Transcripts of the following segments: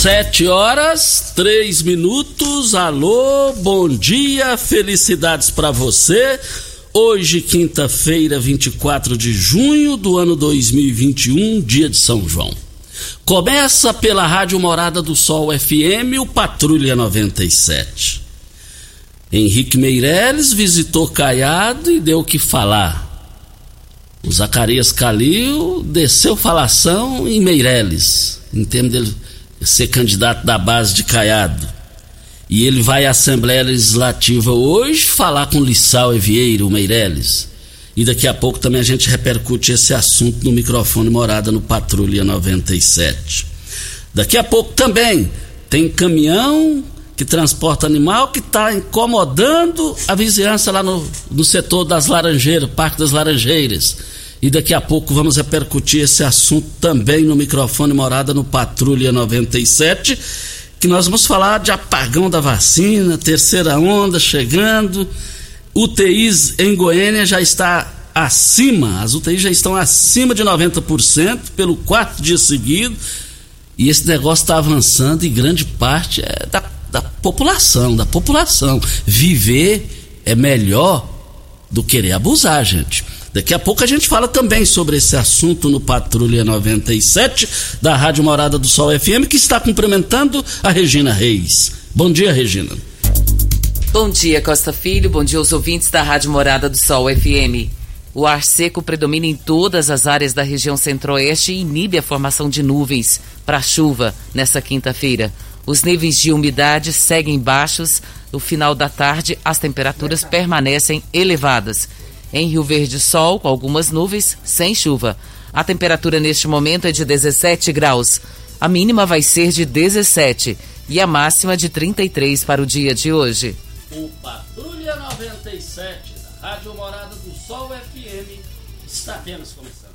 Sete horas, três minutos. Alô, bom dia, felicidades para você. Hoje, quinta-feira, 24 de junho do ano 2021, dia de São João. Começa pela Rádio Morada do Sol FM, o Patrulha 97. Henrique Meirelles visitou Caiado e deu o que falar. O Zacarias Calil desceu falação em Meirelles, em termos dele ser candidato da base de Caiado. E ele vai à Assembleia Legislativa hoje falar com Lissau Evieiro, Meirelles. E daqui a pouco também a gente repercute esse assunto no microfone morada no Patrulha 97. Daqui a pouco também tem caminhão que transporta animal que está incomodando a vizinhança lá no, no setor das Laranjeiras, Parque das Laranjeiras. E daqui a pouco vamos repercutir esse assunto também no microfone morada no Patrulha 97, que nós vamos falar de apagão da vacina, terceira onda chegando. UTIs em Goiânia já está acima, as UTIs já estão acima de 90% pelo quarto dia seguido. E esse negócio está avançando e grande parte é da, da população, da população. Viver é melhor do que querer abusar, gente. Daqui a pouco a gente fala também sobre esse assunto no Patrulha 97 da Rádio Morada do Sol FM, que está cumprimentando a Regina Reis. Bom dia, Regina. Bom dia, Costa Filho. Bom dia aos ouvintes da Rádio Morada do Sol FM. O ar seco predomina em todas as áreas da região centro-oeste e inibe a formação de nuvens para chuva nesta quinta-feira. Os níveis de umidade seguem baixos. No final da tarde, as temperaturas permanecem elevadas. Em Rio Verde, sol com algumas nuvens, sem chuva. A temperatura neste momento é de 17 graus. A mínima vai ser de 17 e a máxima de 33 para o dia de hoje. O Patrulha 97 da Rádio Morada do Sol FM está apenas começando.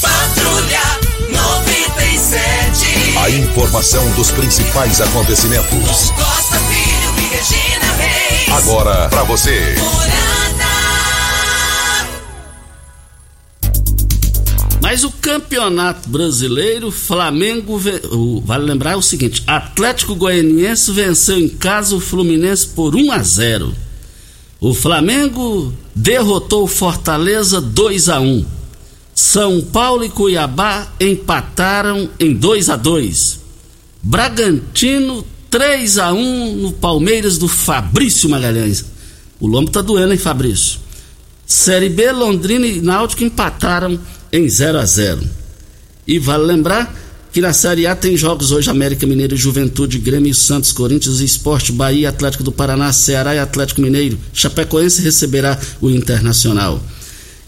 Patrulha 97. A informação dos principais acontecimentos. Costa Filho e Regina. Agora para você. Mas o campeonato brasileiro, Flamengo. Vale lembrar o seguinte: Atlético Goianiense venceu em casa o Fluminense por 1 a 0. O Flamengo derrotou o Fortaleza 2 a 1. São Paulo e Cuiabá empataram em 2 a 2. Bragantino 3 a 1 no Palmeiras do Fabrício Magalhães. O lombo tá doendo, hein, Fabrício? Série B, Londrina e Náutico empataram em 0 a 0. E vale lembrar que na Série A tem jogos hoje América Mineiro e Juventude, Grêmio e Santos, Corinthians e Esporte, Bahia, Atlético do Paraná, Ceará e Atlético Mineiro. Chapecoense receberá o Internacional.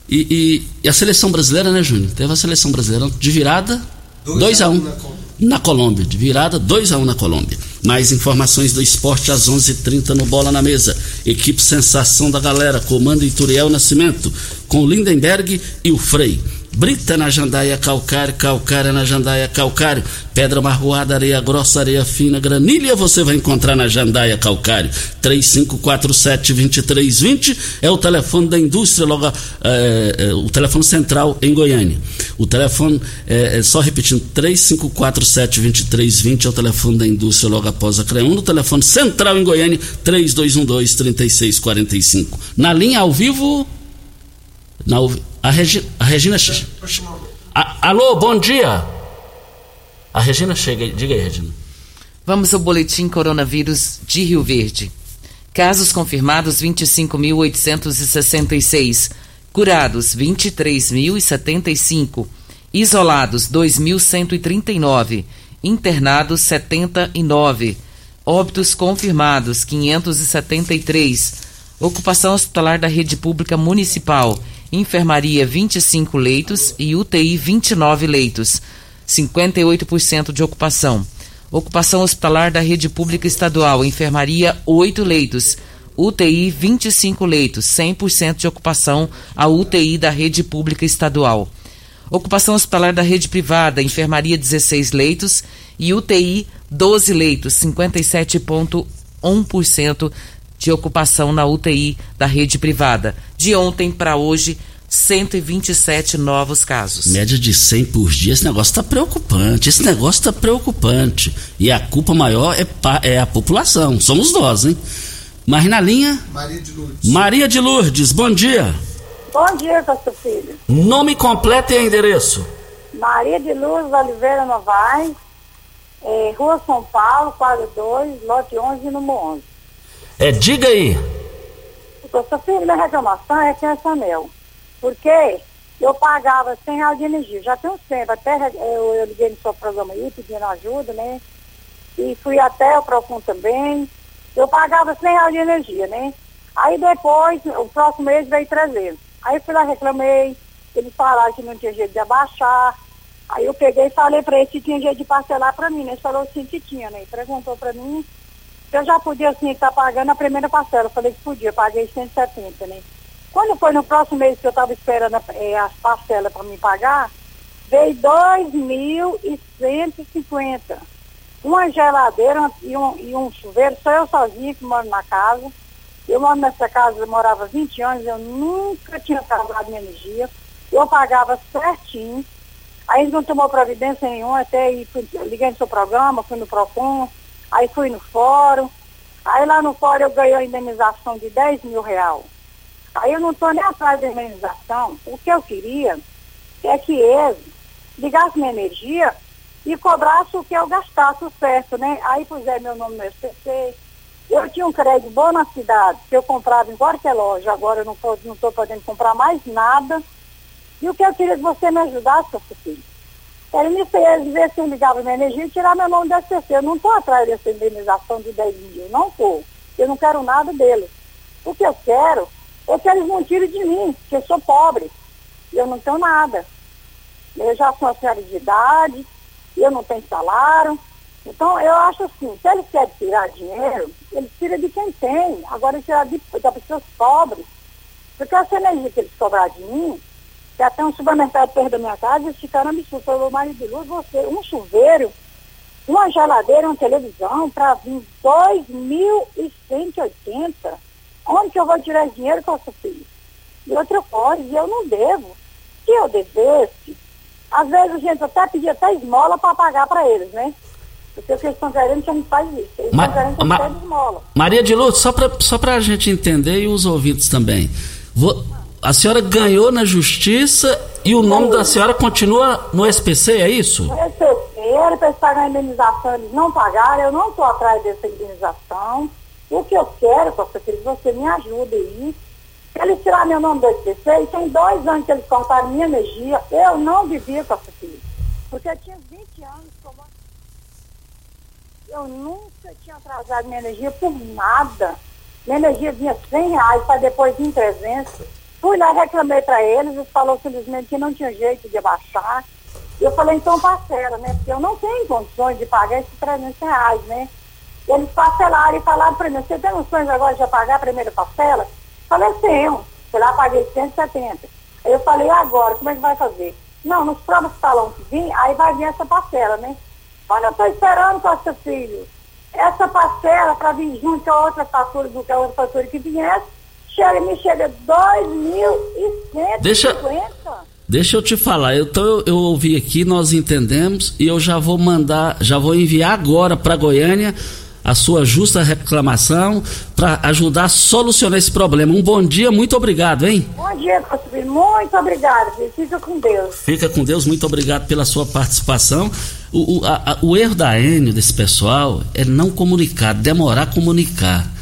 E, e, e, a seleção brasileira, né, Júnior? Teve a seleção brasileira de virada 2 a 1 um, na, na Colômbia. De virada 2 a 1 um na Colômbia. Mais informações do esporte às 11:30 h 30 no Bola na Mesa. Equipe Sensação da Galera, comando Ituriel Nascimento, com Lindenberg e o Frei. Brita na jandaia calcário, calcária na jandaia calcário, pedra marroada, areia grossa, areia fina, granilha você vai encontrar na jandaia calcário. 3547-2320 é o telefone da indústria, logo, é, é, o telefone central em Goiânia. O telefone, é, só repetindo, 3547-2320 é o telefone da indústria logo após a CREUN. No telefone central em Goiânia, 3212-3645. Na linha ao vivo. Na, a, Regi, a Regina. A, alô, bom dia. A Regina chega. Diga aí, Regina. Vamos ao boletim coronavírus de Rio Verde. Casos confirmados 25.866. Curados 23.075. Isolados 2.139. Internados 79. Óbitos confirmados 573. Ocupação hospitalar da rede pública municipal enfermaria 25 leitos e UTI 29 leitos, 58% de ocupação. Ocupação hospitalar da rede pública estadual, enfermaria 8 leitos, UTI 25 leitos, 100% de ocupação a UTI da rede pública estadual. Ocupação hospitalar da rede privada, enfermaria 16 leitos. E UTI 12 leitos, 57,1% de ocupação na UTI da rede privada. De ontem para hoje, 127 novos casos. Média de 100 por dia, esse negócio está preocupante. Esse negócio está preocupante. E a culpa maior é, é a população, somos nós, hein? Mas na linha. Maria de Lourdes. Maria de Lourdes, bom dia. Bom dia, pastor filho. Nome completo e endereço. Maria de Lourdes Oliveira Novaes, é, Rua São Paulo, quadro 2, lote 11, número 11. É, diga aí. Sua filha, minha reclamação é que é Sanel. Porque eu pagava 100 reais de energia. Já tem um tempo, até eu, eu liguei no seu programa aí pedindo ajuda, né? E fui até o Procon também. Eu pagava 100 reais de energia, né? Aí depois, o próximo mês veio 300. Aí fui lá, reclamei. Eles falaram que não tinha jeito de abaixar. Aí eu peguei e falei para ele se tinha jeito de parcelar para mim, né? Ele falou sim que tinha, né? Perguntou para mim eu já podia, assim, estar tá pagando a primeira parcela. Eu falei que podia, paguei 170, né? Quando foi no próximo mês que eu estava esperando é, as parcelas para me pagar, veio 2.150. Uma geladeira e um, e um chuveiro, só eu sozinha que moro na casa. Eu moro nessa casa, eu morava 20 anos, eu nunca tinha pagado minha energia. Eu pagava certinho. Aí não tomou providência nenhuma, até liguei no seu programa, fui no PROCON, Aí fui no fórum. Aí lá no fórum eu ganhei a indenização de 10 mil reais. Aí eu não estou nem atrás da indenização. O que eu queria é que eles ligassem minha energia e cobrassem o que eu gastasse o certo, né? Aí puseram meu nome no SPC. Eu tinha um crédito bom na cidade, que eu comprava em qualquer loja, agora eu não estou podendo comprar mais nada. E o que eu queria que você me ajudasse, filho? Ele me fez ver se eu ligava minha energia e tirar meu nome da SPC. Eu não estou atrás dessa indenização de 10 mil, não estou. Eu não quero nada deles. O que eu quero é que eles não tirem de mim, que eu sou pobre. Eu não tenho nada. Eu já sou senhora de idade, eu não tenho salário. Então, eu acho assim, se eles querem tirar dinheiro, eles tiram de quem tem. Agora, tirar de, das pessoas pobres. Porque essa energia que eles cobrar de mim, até um supermercado perto da minha casa, eles ficaram absurdos. Falou, marido de luz, você, um chuveiro, uma geladeira, uma televisão, para vir 2.180. Onde que eu vou tirar dinheiro com essa filha? E outra coisa, eu não devo. Se eu devesse, às vezes a gente até pedia até esmola para pagar para eles, né? Porque o que eles estão querendo que a gente faz isso. Eles estão querendo que a gente esmola. Maria de Luz, só para só a gente entender e os ouvintes também. Vou, a senhora ganhou na justiça e o nome da senhora continua no SPC, é isso? No SPC, era para pagar a indenização, eles não pagaram, eu não estou atrás dessa indenização. O que eu quero, Costa Filho, você me ajude aí. Eles tiraram meu nome do SPC e tem dois anos que eles cortaram minha energia. Eu não vivia, Costa Filho. Porque eu tinha 20 anos como... Eu nunca tinha atrasado minha energia por nada. Minha energia vinha 100 reais para depois vir 300. Fui lá, reclamei para eles, eles falaram simplesmente que não tinha jeito de abaixar. Eu falei, então parcela, né? Porque eu não tenho condições de pagar esses 300 reais, né? Eles parcelaram e falaram para mim, você tem condições agora de pagar a primeira parcela? Falei, tenho. Fui lá, paguei 170. Aí eu falei, agora, como é que vai fazer? Não, nos próximos talão que vir, aí vai vir essa parcela, né? Olha, eu estou esperando, Costa Filho, essa parcela para vir junto a outra fatura do que a outra fatura que viesse, chega, me chega 2.150. Deixa, deixa eu te falar, eu, tô, eu ouvi aqui, nós entendemos e eu já vou mandar, já vou enviar agora para Goiânia a sua justa reclamação para ajudar a solucionar esse problema. Um bom dia, muito obrigado, hein? Bom dia, Conselheiro. Muito obrigado. Fica com Deus. Fica com Deus, muito obrigado pela sua participação. O, o, a, o erro da Enio, desse pessoal, é não comunicar, demorar a comunicar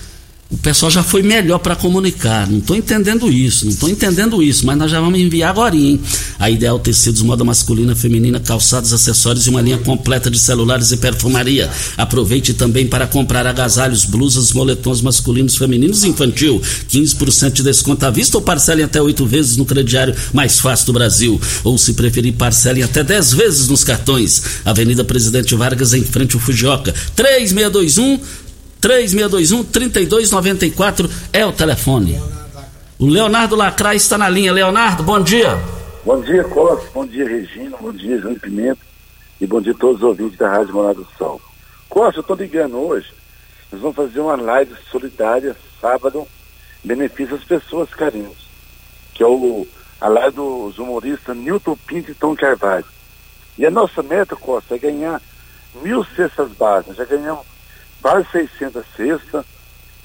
o pessoal já foi melhor para comunicar. Não estou entendendo isso, não estou entendendo isso, mas nós já vamos enviar agora, hein? A Ideal Tecidos, moda masculina, feminina, calçados, acessórios e uma linha completa de celulares e perfumaria. Aproveite também para comprar agasalhos, blusas, moletons masculinos, femininos e infantil. 15% de desconto à vista ou parcelem até oito vezes no crediário mais fácil do Brasil. Ou se preferir, parcelem até 10 vezes nos cartões. Avenida Presidente Vargas, em frente ao Fujioka. 3621 3621-3294 é o telefone. O Leonardo Lacraia está na linha. Leonardo, bom dia. Bom dia, Costa. Bom dia, Regina. Bom dia, João Pimenta. E bom dia a todos os ouvintes da Rádio Morada do Sol. Costa, eu estou ligando hoje. Nós vamos fazer uma live solidária sábado, benefício às pessoas carentes. Que é o, a live dos humoristas Newton Pinto e Tom Carvalho. E a nossa meta, Costa, é ganhar mil cestas básicas. Já ganhamos quase 600 cestas.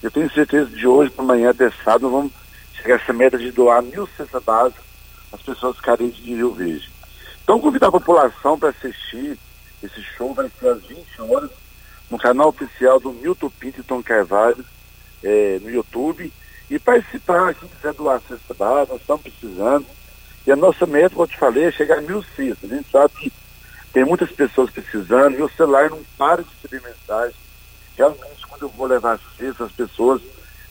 Eu tenho certeza de hoje para amanhã, até sábado, vamos chegar a essa meta de doar mil cestas básicas às pessoas carentes de Rio Verde. Então, convidar a população para assistir esse show, vai ser às 20 horas, no canal oficial do Milton Pinto e Tom Carvalho, é, no YouTube, e participar, quem quiser doar cesta básica, nós estamos precisando. E a nossa meta, como eu te falei, é chegar a mil cestas. A gente sabe que tem muitas pessoas precisando e o celular não para de receber mensagem realmente quando eu vou levar cesta, as pessoas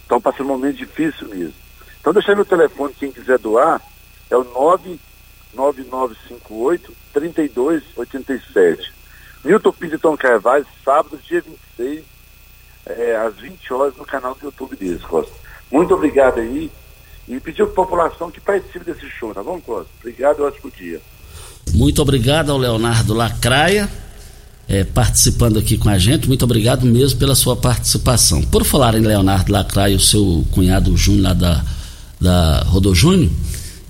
estão passando um momento difícil mesmo. Então deixar meu telefone, quem quiser doar, é o 99958 3287. Milton Pinto Carvalho, sábado, dia 26, é, às 20 horas, no canal do YouTube deles, Costa. Muito obrigado aí. E pedir a população que participe desse show, tá bom, Costa? Obrigado, ótimo dia. Muito obrigado ao Leonardo Lacraia é, participando aqui com a gente. Muito obrigado mesmo pela sua participação. Por falar em Leonardo Lacraia, o seu cunhado Júnior lá da, da Rodô Júnior,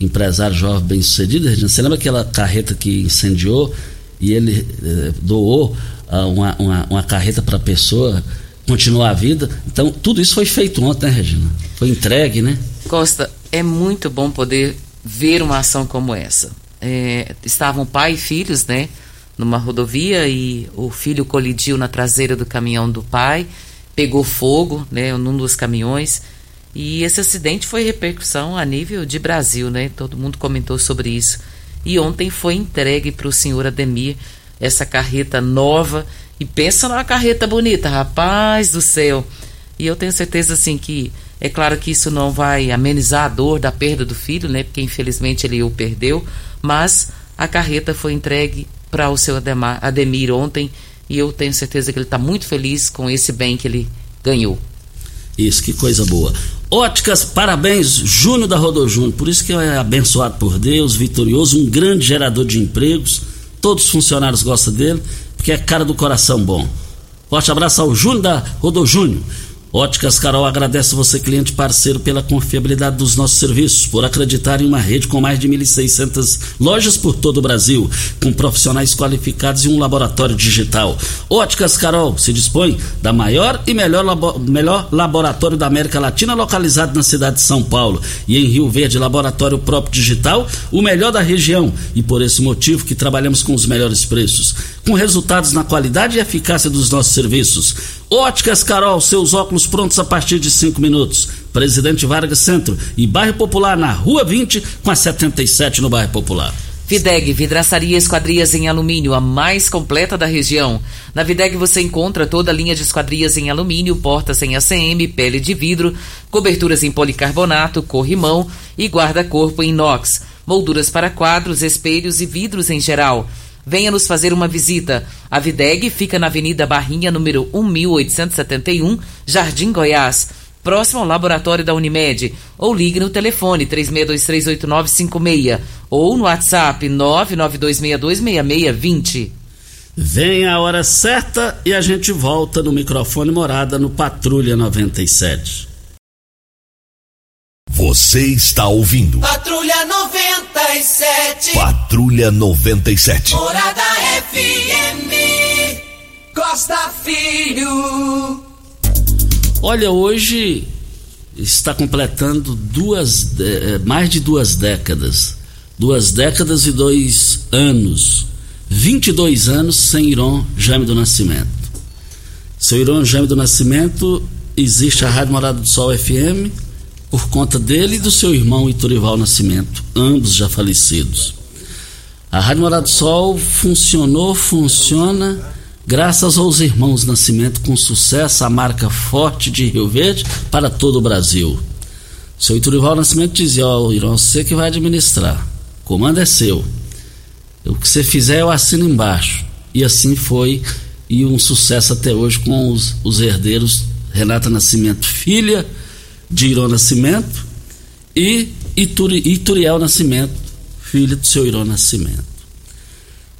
empresário jovem bem sucedido, você lembra aquela carreta que incendiou e ele é, doou uh, uma, uma, uma carreta para a pessoa continuar a vida? Então, tudo isso foi feito ontem, né, Regina? Foi entregue, né? Costa, é muito bom poder ver uma ação como essa. É, estavam pai e filhos, né? Numa rodovia e o filho colidiu na traseira do caminhão do pai, pegou fogo, né, num dos caminhões. E esse acidente foi repercussão a nível de Brasil, né? Todo mundo comentou sobre isso. E ontem foi entregue para o senhor Ademir essa carreta nova. E pensa numa carreta bonita, rapaz do céu. E eu tenho certeza assim que é claro que isso não vai amenizar a dor da perda do filho, né? Porque infelizmente ele o perdeu, mas a carreta foi entregue para o seu Ademir ontem e eu tenho certeza que ele está muito feliz com esse bem que ele ganhou. Isso, que coisa boa. Óticas, parabéns, Júnior da Rodô Júnior. Por isso que é abençoado por Deus, vitorioso, um grande gerador de empregos. Todos os funcionários gostam dele, porque é cara do coração bom. Forte abraço ao Júnior da Rodô Júnior. Óticas Carol agradece você, cliente parceiro, pela confiabilidade dos nossos serviços, por acreditar em uma rede com mais de 1.600 lojas por todo o Brasil, com profissionais qualificados e um laboratório digital. Óticas Carol se dispõe da maior e melhor, labo melhor laboratório da América Latina, localizado na cidade de São Paulo. E em Rio Verde, laboratório próprio digital, o melhor da região. E por esse motivo que trabalhamos com os melhores preços, com resultados na qualidade e eficácia dos nossos serviços. Óticas Carol, seus óculos prontos a partir de 5 minutos. Presidente Vargas Centro e Bairro Popular na Rua 20 com a 77 no Bairro Popular. Videg, vidraçaria esquadrias em alumínio, a mais completa da região. Na Videg você encontra toda a linha de esquadrias em alumínio, portas em ACM, pele de vidro, coberturas em policarbonato, corrimão e guarda-corpo em inox, molduras para quadros, espelhos e vidros em geral. Venha nos fazer uma visita. A Videg fica na Avenida Barrinha, número 1871, Jardim Goiás próximo ao laboratório da Unimed, ou ligue no telefone 36238956 ou no WhatsApp 992626620. Vem a hora certa e a gente volta no microfone morada no Patrulha 97. Você está ouvindo Patrulha 97. Patrulha 97. Morada FM. Costa Filho. Olha, hoje está completando duas, é, mais de duas décadas. Duas décadas e dois anos. 22 anos sem Iron Jaime do Nascimento. Seu Iron Jaime do Nascimento, existe a Rádio Morada do Sol FM por conta dele e do seu irmão Iturival Nascimento, ambos já falecidos. A Rádio Morada do Sol funcionou, funciona graças aos irmãos Nascimento, com sucesso, a marca forte de Rio Verde para todo o Brasil. Seu Iturival Nascimento dizia: Ó, oh, irmão, você que vai administrar, o comando é seu. O que você fizer eu assino embaixo. E assim foi, e um sucesso até hoje com os, os herdeiros Renata Nascimento, filha de Nascimento, e Ituri, Ituriel Nascimento, filha do seu Irô Nascimento.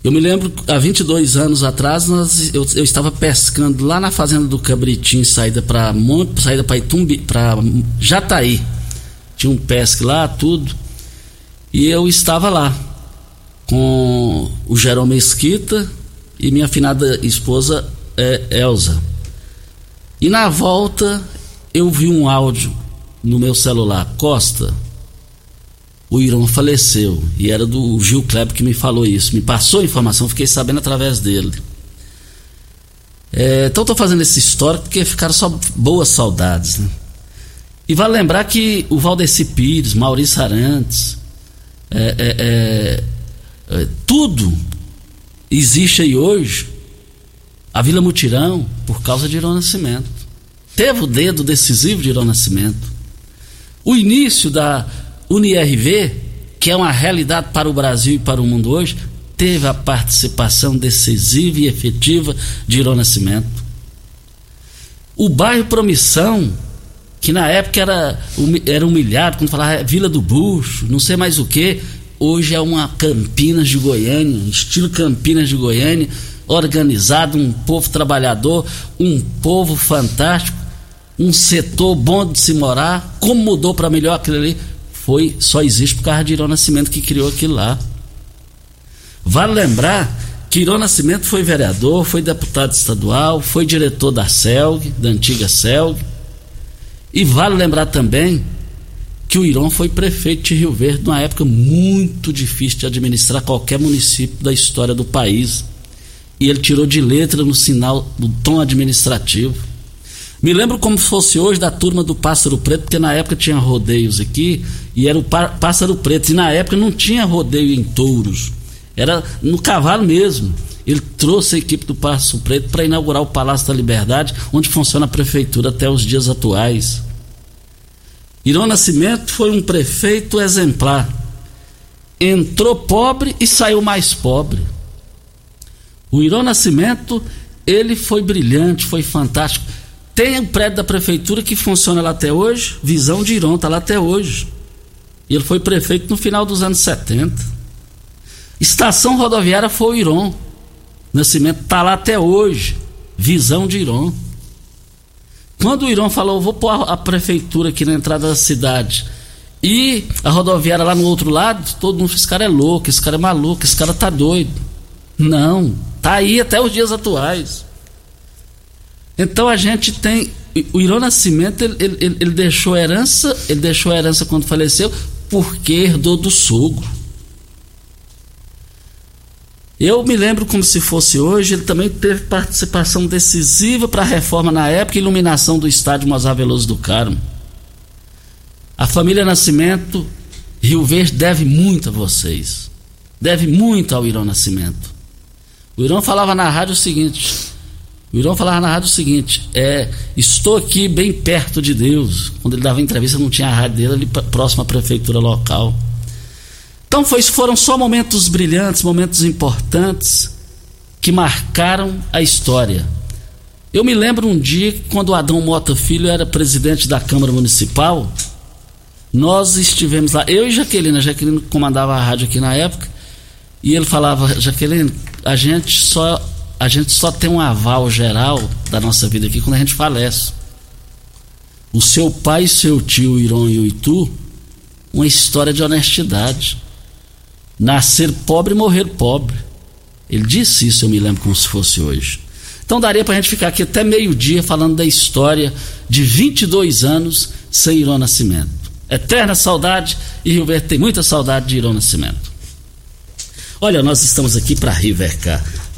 Eu me lembro, há 22 anos atrás, nós, eu, eu estava pescando lá na fazenda do Cabritinho, saída para saída para Itumbi, para Jataí. Tinha um pesque lá, tudo. E eu estava lá com o Jerome Mesquita e minha afinada esposa é, Elza. E na volta eu vi um áudio no meu celular, Costa, o Irão faleceu. E era do Gil Kleber que me falou isso. Me passou a informação, fiquei sabendo através dele. É, então estou fazendo esse histórico porque ficaram só boas saudades. Né? E vale lembrar que o Valdeci Pires, Maurício Arantes, é, é, é, é, tudo existe aí hoje. A Vila Mutirão, por causa de Irão Nascimento. Teve o dedo decisivo de Irão Nascimento. O início da, UniRV, que é uma realidade para o Brasil e para o mundo hoje, teve a participação decisiva e efetiva de Irô Nascimento. O bairro Promissão, que na época era, era humilhado, quando falava é Vila do Bucho, não sei mais o que, hoje é uma Campinas de Goiânia, estilo Campinas de Goiânia, organizado, um povo trabalhador, um povo fantástico, um setor bom de se morar. Como mudou para melhor aquilo ali? foi só existe por causa de Irô Nascimento que criou aquilo lá. Vale lembrar que Irô Nascimento foi vereador, foi deputado estadual, foi diretor da CELG, da antiga CELG. E vale lembrar também que o Irão foi prefeito de Rio Verde numa época muito difícil de administrar qualquer município da história do país. E ele tirou de letra no sinal do tom administrativo. Me lembro como se fosse hoje da turma do Pássaro Preto, porque na época tinha rodeios aqui e era o Pássaro Preto. E na época não tinha rodeio em touros, era no cavalo mesmo. Ele trouxe a equipe do Pássaro Preto para inaugurar o Palácio da Liberdade, onde funciona a prefeitura até os dias atuais. Irão Nascimento foi um prefeito exemplar. Entrou pobre e saiu mais pobre. O Irão Nascimento, ele foi brilhante, foi fantástico tem o um prédio da prefeitura que funciona lá até hoje, Visão de Iron, está lá até hoje. Ele foi prefeito no final dos anos 70. Estação rodoviária foi o Iron. Nascimento está lá até hoje. Visão de Iron. Quando o Iron falou, vou pôr a, a prefeitura aqui na entrada da cidade e a rodoviária lá no outro lado, todo mundo, esse cara é louco, esse cara é maluco, esse cara tá doido. Não, tá aí até os dias atuais. Então a gente tem. O Irô Nascimento, ele, ele, ele deixou herança, ele deixou herança quando faleceu, porque herdou do sogro. Eu me lembro como se fosse hoje, ele também teve participação decisiva para a reforma na época e iluminação do estádio Mozar Veloso do Carmo. A família Nascimento, Rio Verde deve muito a vocês. deve muito ao Irão Nascimento. O Irão falava na rádio o seguinte: o Irão falava na rádio o seguinte: é, estou aqui bem perto de Deus. Quando ele dava entrevista, não tinha a rádio dele ali próximo à prefeitura local. Então foi, foram só momentos brilhantes, momentos importantes que marcaram a história. Eu me lembro um dia quando o Adão Mota Filho era presidente da Câmara Municipal, nós estivemos lá, eu e Jaqueline, a Jaqueline comandava a rádio aqui na época, e ele falava, Jaqueline, a gente só a gente só tem um aval geral da nossa vida aqui quando a gente falece. O seu pai, seu tio Irão e o Itu, uma história de honestidade. Nascer pobre e morrer pobre. Ele disse isso, eu me lembro como se fosse hoje. Então daria para a gente ficar aqui até meio-dia falando da história de 22 anos sem Irão Nascimento. Eterna saudade e Rio Verde tem muita saudade de Irão Nascimento. Olha, nós estamos aqui para Rivercar.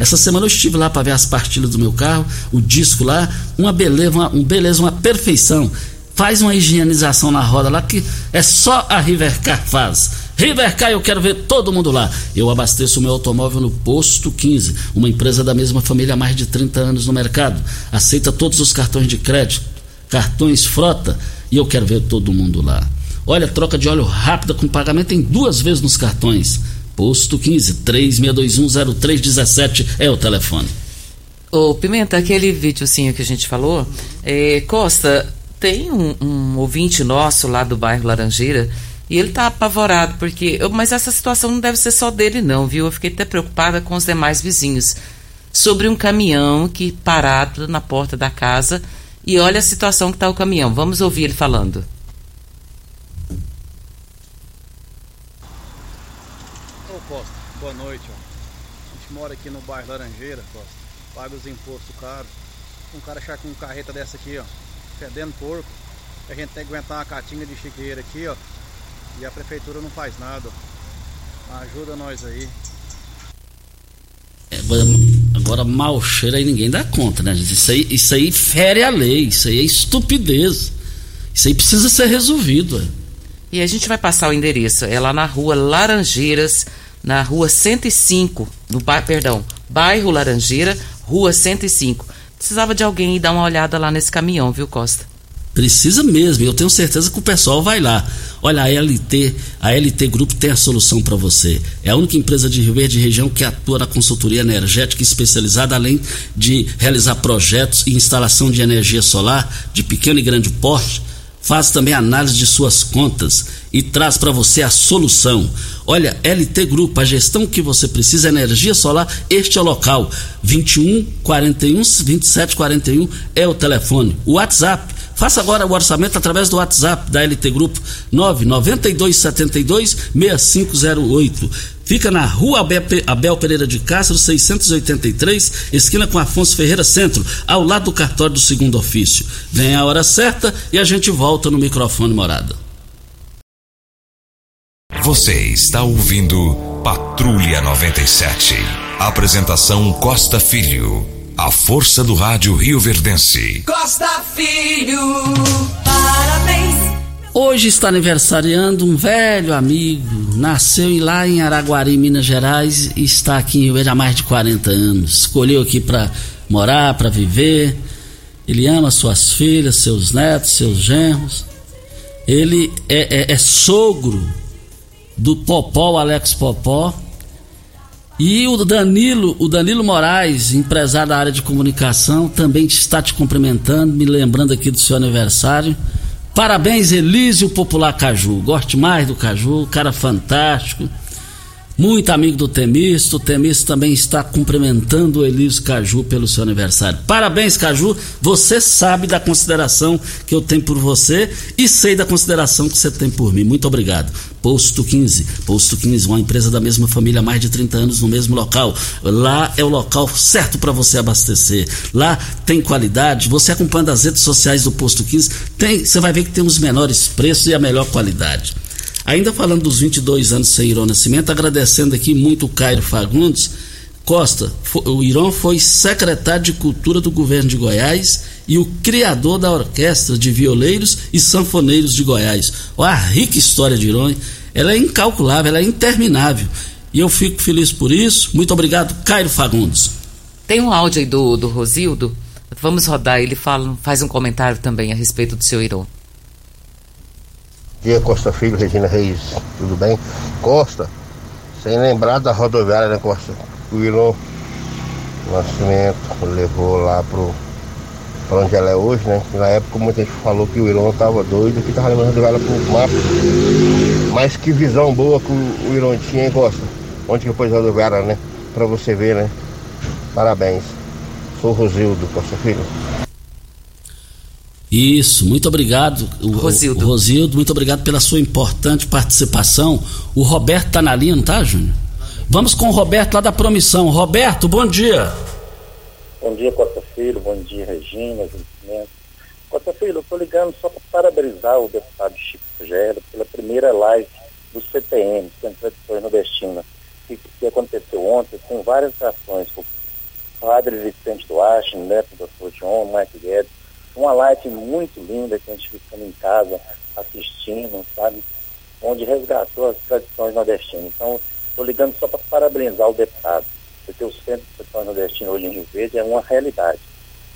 Essa semana eu estive lá para ver as partilhas do meu carro, o disco lá, uma beleza, uma, um beleza, uma perfeição. Faz uma higienização na roda lá que é só a Rivercar faz. Rivercar, eu quero ver todo mundo lá. Eu abasteço o meu automóvel no Posto 15, uma empresa da mesma família há mais de 30 anos no mercado. Aceita todos os cartões de crédito, cartões frota, e eu quero ver todo mundo lá. Olha, troca de óleo rápida com pagamento em duas vezes nos cartões. Posto 15 36210317 é o telefone. Ô, Pimenta, aquele videozinho que a gente falou, é, Costa, tem um, um, ouvinte nosso lá do bairro Laranjeira e ele tá apavorado porque. Mas essa situação não deve ser só dele, não, viu? Eu fiquei até preocupada com os demais vizinhos. Sobre um caminhão que parado na porta da casa e olha a situação que está o caminhão. Vamos ouvir ele falando. Boa noite. Ó. A gente mora aqui no bairro Laranjeira, Costa. Paga os impostos caros. Um cara achar com um carreta dessa aqui, ó, fedendo porco. A gente tem que aguentar uma catinga de chiqueira aqui, ó. E a prefeitura não faz nada. Ó. Ajuda nós aí. É, agora mal cheiro aí ninguém dá conta, né? Isso aí, isso aí fere a lei, isso aí é estupidez. Isso aí precisa ser resolvido. E a gente vai passar o endereço. É lá na rua Laranjeiras, na rua 105, no perdão, bairro Laranjeira, rua 105. Precisava de alguém ir dar uma olhada lá nesse caminhão, viu, Costa? Precisa mesmo, eu tenho certeza que o pessoal vai lá. Olha, a LT, a LT Grupo tem a solução para você. É a única empresa de Rio Verde região que atua na consultoria energética especializada, além de realizar projetos e instalação de energia solar de pequeno e grande porte faz também análise de suas contas e traz para você a solução. Olha, LT Grupo, a gestão que você precisa, energia solar, este é o local. 21 41 27 41 é o telefone. O WhatsApp, faça agora o orçamento através do WhatsApp da LT Grupo 992 72 6508. Fica na rua Abel Pereira de Castro, 683, esquina com Afonso Ferreira Centro, ao lado do cartório do segundo ofício. Vem a hora certa e a gente volta no microfone morada. Você está ouvindo Patrulha 97. Apresentação Costa Filho. A força do rádio Rio Verdense. Costa Filho, parabéns. Hoje está aniversariando um velho amigo, nasceu lá em Araguari, Minas Gerais e está aqui em Rio Verde há mais de 40 anos. Escolheu aqui para morar, para viver. Ele ama suas filhas, seus netos, seus genros. Ele é, é, é sogro do Popó, o Alex Popó. E o Danilo, o Danilo Moraes, empresário da área de comunicação, também está te cumprimentando, me lembrando aqui do seu aniversário. Parabéns, Elísio Popular Caju. Goste mais do Caju, cara fantástico. Muito amigo do Temisto. O Temisto também está cumprimentando o Elísio Caju pelo seu aniversário. Parabéns, Caju. Você sabe da consideração que eu tenho por você e sei da consideração que você tem por mim. Muito obrigado. Posto 15. Posto 15, uma empresa da mesma família há mais de 30 anos no mesmo local. Lá é o local certo para você abastecer. Lá tem qualidade. Você acompanhando as redes sociais do Posto 15, tem, você vai ver que tem os menores preços e a melhor qualidade. Ainda falando dos 22 anos sem Irão Nascimento, agradecendo aqui muito o Cairo Fagundes. Costa, o Irão foi secretário de Cultura do governo de Goiás e o criador da orquestra de violeiros e sanfoneiros de Goiás. Olha a rica história de Irão, ela é incalculável, ela é interminável. E eu fico feliz por isso. Muito obrigado, Cairo Fagundes. Tem um áudio aí do, do Rosildo. Vamos rodar, ele fala, faz um comentário também a respeito do seu Irão dia Costa Filho, Regina Reis, tudo bem? Costa, sem lembrar da rodoviária, né, Costa? O Ilon Nascimento levou lá pro pra onde ela é hoje, né? Na época muita gente falou que o Ilon tava doido, que tava levando a rodoviária pro mapa. Mas que visão boa que o Ilon tinha, hein, Costa? Onde que pôs a rodoviária, né? Pra você ver, né? Parabéns. Sou Rosildo Costa Filho. Isso, muito obrigado, o, Rosildo. O Rosildo, muito obrigado pela sua importante participação. O Roberto tá na linha, não tá, Júnior? Vamos com o Roberto lá da Promissão. Roberto, bom dia. Bom dia, Costa Filho, bom dia, Regina, Costa Filho, eu estou ligando só para parabenizar o deputado Chico Rogério pela primeira live do CPM, Centro de Tradições Nordestinas, que, que aconteceu ontem com várias ações, com o padre Vicente Duarte, neto do Dr. John, Mike Guedes, uma live muito linda que a gente ficando em casa assistindo, sabe? Onde resgatou as tradições nordestinas. Então, estou ligando só para parabenizar o deputado, porque o Centro de Tradições Nordestinas hoje em Rio Verde é uma realidade.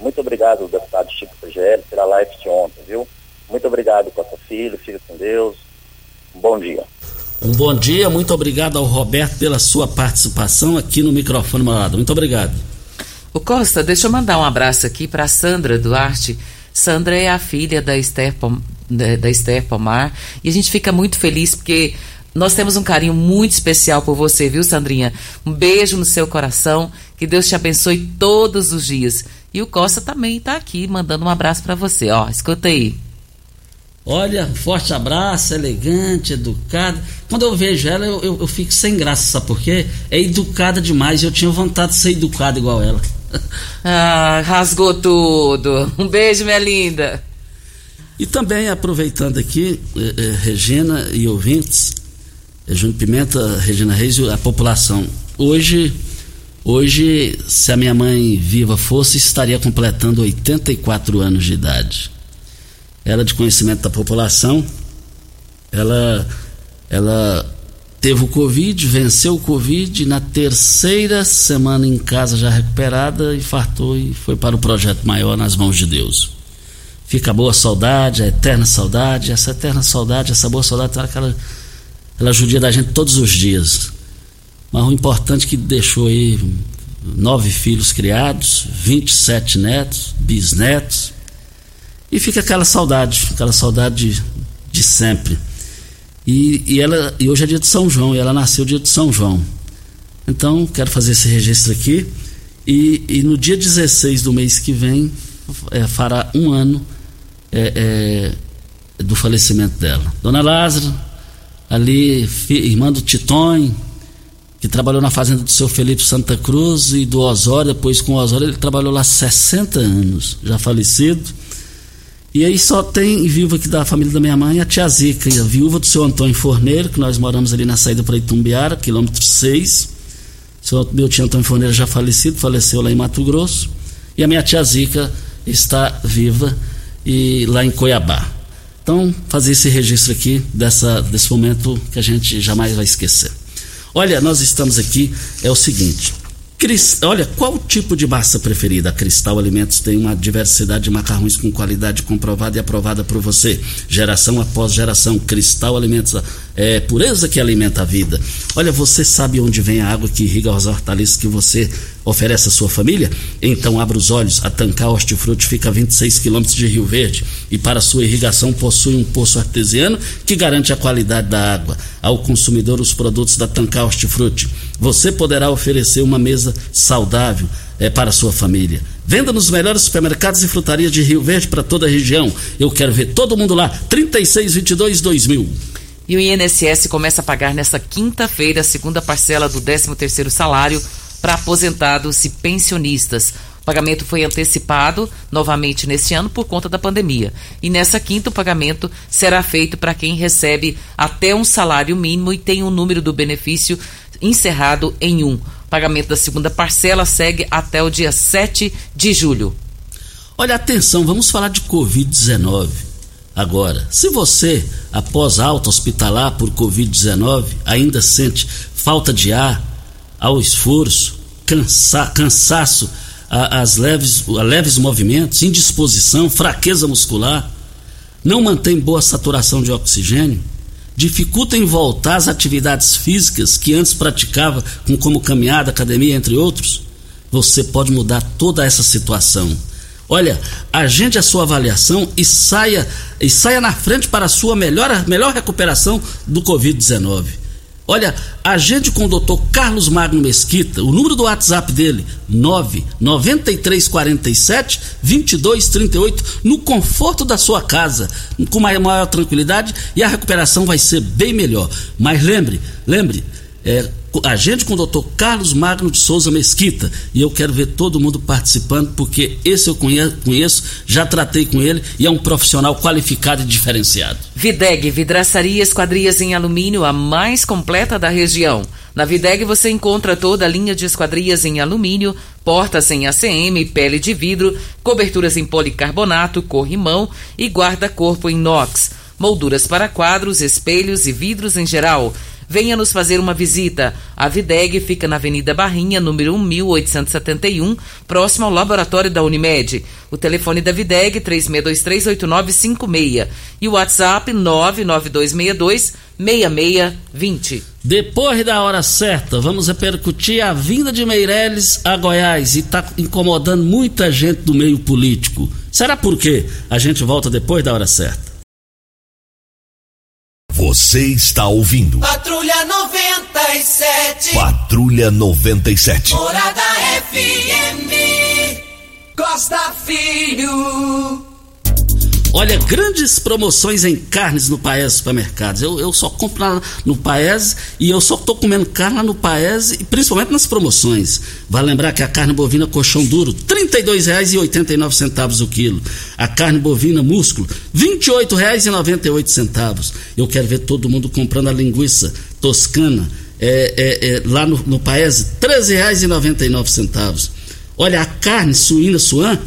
Muito obrigado, deputado Chico Rogério, pela live de ontem, viu? Muito obrigado, Costa Filho, fica com Deus. Bom dia. Um bom dia, muito obrigado ao Roberto pela sua participação aqui no microfone Malado. Muito obrigado. O Costa, deixa eu mandar um abraço aqui para Sandra Duarte. Sandra é a filha da Esther, Pom, da, Esther Pomar e a gente fica muito feliz porque nós temos um carinho muito especial por você, viu, Sandrinha? Um beijo no seu coração, que Deus te abençoe todos os dias. E o Costa também está aqui mandando um abraço para você, ó, escuta aí. Olha, forte abraço, elegante, educada. Quando eu vejo ela, eu, eu, eu, fico sem graça, sabe por quê? É educada demais. Eu tinha vontade de ser educado igual ela. Ah, rasgou tudo. Um beijo, minha linda. E também aproveitando aqui, eh, eh, Regina e ouvintes, eh, Júnior Pimenta, Regina Reis e a população. Hoje, hoje, se a minha mãe viva fosse, estaria completando 84 anos de idade. Ela de conhecimento da população, ela, ela teve o Covid, venceu o Covid, na terceira semana em casa já recuperada, infartou e foi para o projeto maior nas mãos de Deus. Fica a boa saudade, a eterna saudade, essa eterna saudade, essa boa saudade, ela, ela judia da gente todos os dias. Mas o importante é que deixou aí nove filhos criados, 27 netos, bisnetos, e fica aquela saudade, aquela saudade de, de sempre. E, e, ela, e hoje é dia de São João, e ela nasceu dia de São João. Então, quero fazer esse registro aqui. E, e no dia 16 do mês que vem, é, fará um ano é, é, do falecimento dela. Dona Lázara, ali, irmã do Titonho, que trabalhou na fazenda do seu Felipe Santa Cruz e do Osório, depois com o Osório ele trabalhou lá 60 anos, já falecido e aí só tem viúva aqui da família da minha mãe, a tia Zica, a viúva do seu Antônio Forneiro, que nós moramos ali na saída para Itumbiara, quilômetro 6. Seu, meu tio Antônio Forneiro já falecido, faleceu lá em Mato Grosso. E a minha tia Zica está viva e lá em Cuiabá. Então, fazer esse registro aqui dessa, desse momento que a gente jamais vai esquecer. Olha, nós estamos aqui, é o seguinte. Olha, qual tipo de massa preferida? A Cristal Alimentos tem uma diversidade de macarrões com qualidade comprovada e aprovada por você. Geração após geração. Cristal Alimentos é pureza que alimenta a vida. Olha, você sabe onde vem a água que irriga as hortaliças que você oferece à sua família? Então abra os olhos. A Tancar Hortifruti fica a 26 quilômetros de Rio Verde e para sua irrigação possui um poço artesiano que garante a qualidade da água. Ao consumidor os produtos da Tancar Hortifruti. Você poderá oferecer uma mesa saudável é, para a sua família. Venda nos melhores supermercados e frutarias de Rio Verde para toda a região. Eu quero ver todo mundo lá. 3622 2000. E o INSS começa a pagar nesta quinta-feira a segunda parcela do 13º salário para aposentados e pensionistas. O pagamento foi antecipado novamente neste ano por conta da pandemia. E nessa quinta, o pagamento será feito para quem recebe até um salário mínimo e tem o um número do benefício encerrado em um. O pagamento da segunda parcela segue até o dia 7 de julho. Olha, atenção, vamos falar de Covid-19 agora. Se você, após alta hospitalar por Covid-19, ainda sente falta de ar, ao esforço, cansa, cansaço, a, as leves, a leves movimentos, indisposição, fraqueza muscular, não mantém boa saturação de oxigênio, dificulta em voltar às atividades físicas que antes praticava, como caminhada, academia, entre outros, você pode mudar toda essa situação. Olha, agende a sua avaliação e saia e saia na frente para a sua melhor, melhor recuperação do Covid-19. Olha, agende com o doutor Carlos Magno Mesquita, o número do WhatsApp dele, 99347 2238, no conforto da sua casa, com maior, maior tranquilidade e a recuperação vai ser bem melhor. Mas lembre, lembre, é, agente com o doutor Carlos Magno de Souza Mesquita. E eu quero ver todo mundo participando, porque esse eu conheço, conheço, já tratei com ele e é um profissional qualificado e diferenciado. Videg, vidraçaria esquadrias em alumínio, a mais completa da região. Na Videg você encontra toda a linha de esquadrias em alumínio, portas em ACM, pele de vidro, coberturas em policarbonato, corrimão e guarda-corpo em inox, molduras para quadros, espelhos e vidros em geral. Venha nos fazer uma visita. A Videg fica na Avenida Barrinha, número 1871, próximo ao laboratório da Unimed. O telefone da Videg 36238956 e o WhatsApp 992626620. Depois da hora certa, vamos repercutir a vinda de Meireles a Goiás e está incomodando muita gente do meio político. Será por quê? A gente volta depois da hora certa. Você está ouvindo. Patrulha 97. Patrulha 97. Morada FM. Costa Filho. Olha, grandes promoções em carnes no Paes Supermercados. Eu, eu só compro lá no Paes e eu só estou comendo carne lá no Paes, e principalmente nas promoções. Vale lembrar que a carne bovina colchão duro, R$ 32,89 o quilo. A carne bovina músculo, R$ 28,98. Eu quero ver todo mundo comprando a linguiça toscana é, é, é, lá no, no Paes, R$ 13,99. Olha, a carne suína suã,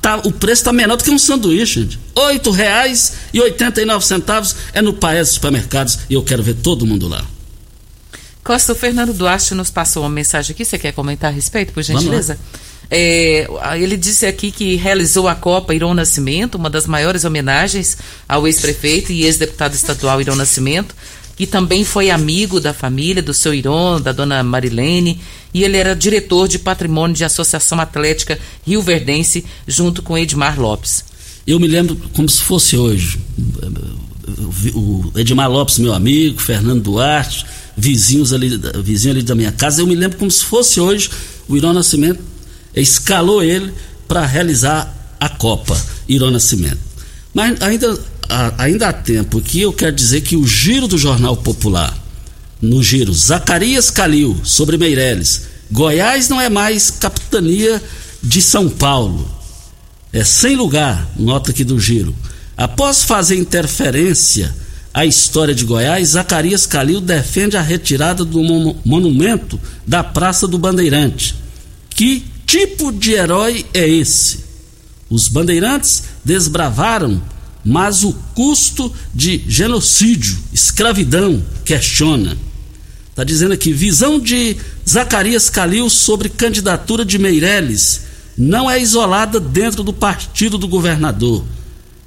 tá, o preço está menor do que um sanduíche, gente. R$ reais e oitenta centavos é no Paes Supermercados e eu quero ver todo mundo lá. Costa, o Fernando Duarte nos passou uma mensagem aqui, você quer comentar a respeito, por gentileza? É, ele disse aqui que realizou a Copa Irão Nascimento, uma das maiores homenagens ao ex-prefeito e ex-deputado estadual Irão Nascimento, que também foi amigo da família, do seu Irão, da dona Marilene, e ele era diretor de patrimônio de Associação Atlética Rio Verdense, junto com Edmar Lopes. Eu me lembro como se fosse hoje. O Edmar Lopes, meu amigo, Fernando Duarte, vizinhos ali, vizinho ali da minha casa, eu me lembro como se fosse hoje o Irão Nascimento escalou ele para realizar a Copa Irão Nascimento. Mas ainda ainda há tempo que eu quero dizer que o giro do Jornal Popular, no giro Zacarias Calil, sobre Meireles, Goiás não é mais capitania de São Paulo. É sem lugar, nota aqui do giro. Após fazer interferência à história de Goiás, Zacarias Calil defende a retirada do monumento da Praça do Bandeirante. Que tipo de herói é esse? Os bandeirantes desbravaram mas o custo de genocídio, escravidão, questiona. Está dizendo aqui, visão de Zacarias Calil sobre candidatura de Meireles não é isolada dentro do partido do governador.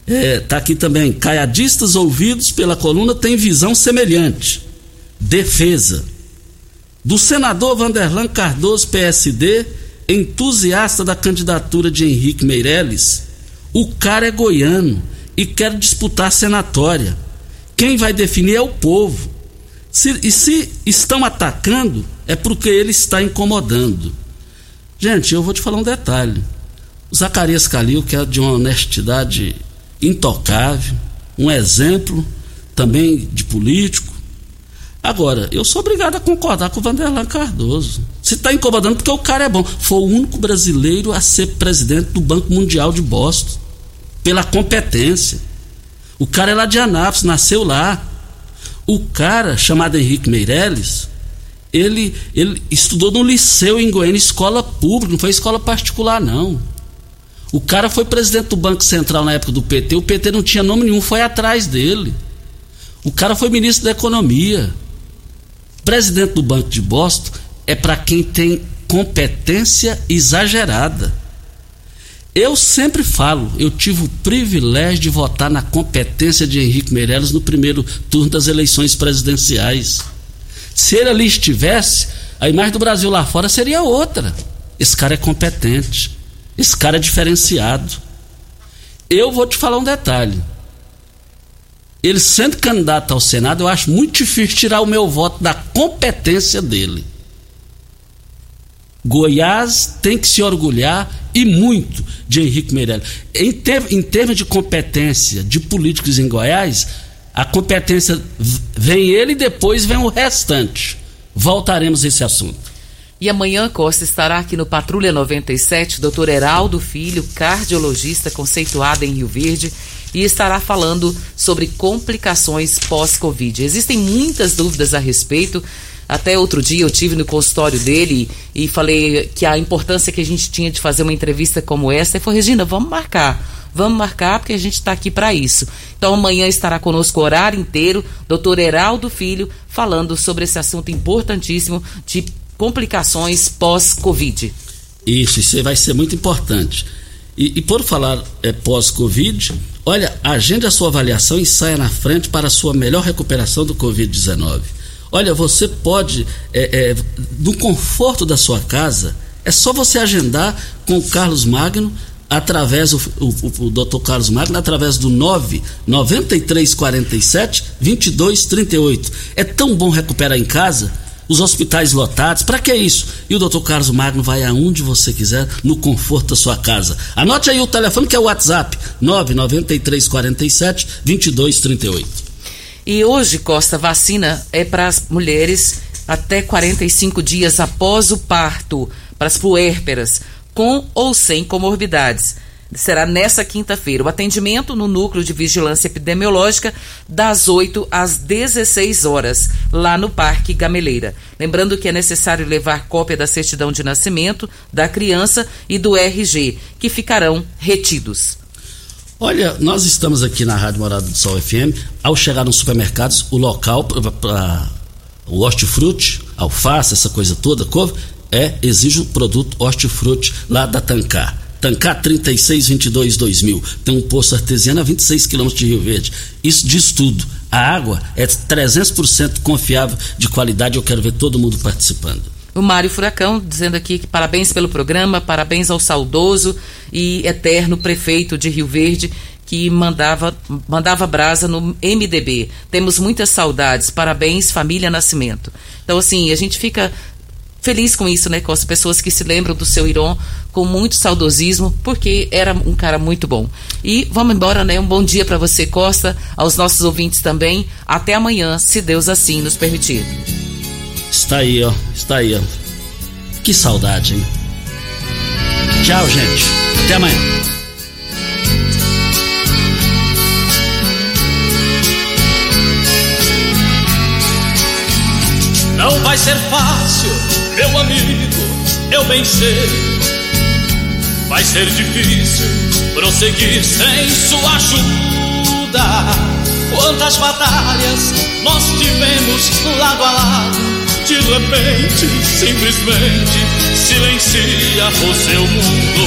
É, tá aqui também. Caiadistas ouvidos pela coluna têm visão semelhante. Defesa. Do senador Vanderlan Cardoso, PSD, entusiasta da candidatura de Henrique Meirelles, o cara é goiano e quer disputar senatória. Quem vai definir é o povo. Se, e se estão atacando, é porque ele está incomodando. Gente, eu vou te falar um detalhe. O Zacarias Calil, que é de uma honestidade intocável, um exemplo também de político. Agora, eu sou obrigado a concordar com o Vanderlan Cardoso. Se está incomodando, porque o cara é bom. Foi o único brasileiro a ser presidente do Banco Mundial de Boston. Pela competência. O cara é lá de Anápolis, nasceu lá. O cara, chamado Henrique Meirelles, ele, ele estudou no liceu em Goiânia, escola pública, não foi escola particular, não. O cara foi presidente do Banco Central na época do PT, o PT não tinha nome nenhum, foi atrás dele. O cara foi ministro da Economia. Presidente do Banco de Boston é para quem tem competência exagerada. Eu sempre falo, eu tive o privilégio de votar na competência de Henrique Meirelles no primeiro turno das eleições presidenciais. Se ele ali estivesse, a imagem do Brasil lá fora seria outra. Esse cara é competente. Esse cara é diferenciado. Eu vou te falar um detalhe. Ele sendo candidato ao Senado, eu acho muito difícil tirar o meu voto da competência dele. Goiás tem que se orgulhar e muito de Henrique Meirelles. Em, ter, em termos de competência de políticos em Goiás, a competência vem ele e depois vem o restante. Voltaremos a esse assunto. E amanhã Costa estará aqui no Patrulha 97, Dr. Heraldo Filho, cardiologista conceituado em Rio Verde, e estará falando sobre complicações pós-Covid. Existem muitas dúvidas a respeito. Até outro dia eu tive no consultório dele e falei que a importância que a gente tinha de fazer uma entrevista como essa. E falou, Regina, vamos marcar. Vamos marcar porque a gente está aqui para isso. Então amanhã estará conosco o horário inteiro, doutor Heraldo Filho, falando sobre esse assunto importantíssimo de complicações pós-Covid. Isso, isso vai ser muito importante. E, e por falar é, pós-Covid, olha, agende a sua avaliação e saia na frente para a sua melhor recuperação do Covid-19. Olha, você pode, é, é, no conforto da sua casa, é só você agendar com o Carlos Magno, através, o, o, o Dr. Carlos Magno, através do 9 9347 2238. É tão bom recuperar em casa os hospitais lotados. Para que isso? E o Dr. Carlos Magno vai aonde você quiser, no conforto da sua casa. Anote aí o telefone que é o WhatsApp: 99347 2238. E hoje, Costa, vacina é para as mulheres até 45 dias após o parto, para as puérperas, com ou sem comorbidades será nessa quinta-feira. O atendimento no Núcleo de Vigilância Epidemiológica, das 8 às 16 horas, lá no Parque Gameleira. Lembrando que é necessário levar cópia da certidão de nascimento da criança e do RG, que ficarão retidos. Olha, nós estamos aqui na Rádio Morada do Sol FM. Ao chegar nos supermercados, o local para o hortifruti, alface, essa coisa toda, couve, é exige o produto hortifruti lá da Tancar Tancar 3622 2000. Tem um poço artesiano a 26 quilômetros de Rio Verde. Isso diz tudo. A água é 300% confiável, de qualidade. Eu quero ver todo mundo participando. O Mário Furacão dizendo aqui que parabéns pelo programa, parabéns ao saudoso e eterno prefeito de Rio Verde que mandava, mandava brasa no MDB. Temos muitas saudades. Parabéns, família Nascimento. Então, assim, a gente fica feliz com isso, né? Com as pessoas que se lembram do seu Iron com muito saudosismo, porque era um cara muito bom. E vamos embora, né? Um bom dia para você, Costa, aos nossos ouvintes também. Até amanhã, se Deus assim nos permitir. Está aí, ó. Está aí, ó. Que saudade, hein? Tchau, gente. Até amanhã. Não vai ser fácil, meu amigo, eu bem sei. Vai ser difícil prosseguir sem sua ajuda. Quantas batalhas nós tivemos lado a lado de repente, simplesmente silencia o seu mundo.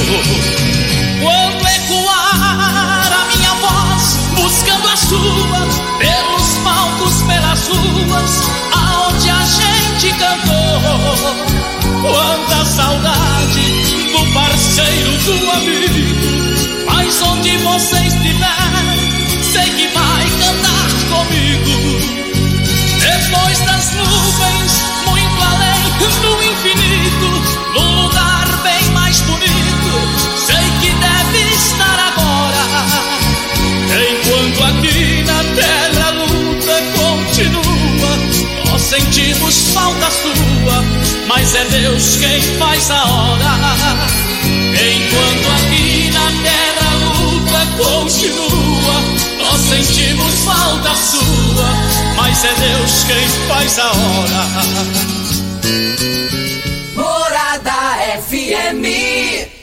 Quando ecoar a minha voz, buscando a sua, pelos palcos, pelas ruas, aonde a gente cantou. Quanta saudade do parceiro, do amigo, mas onde você estiver, sei que vai cantar comigo. Depois das nuvens mas é Deus quem faz a hora. Enquanto aqui na terra a luta continua, nós sentimos falta sua, mas é Deus quem faz a hora. Morada FM.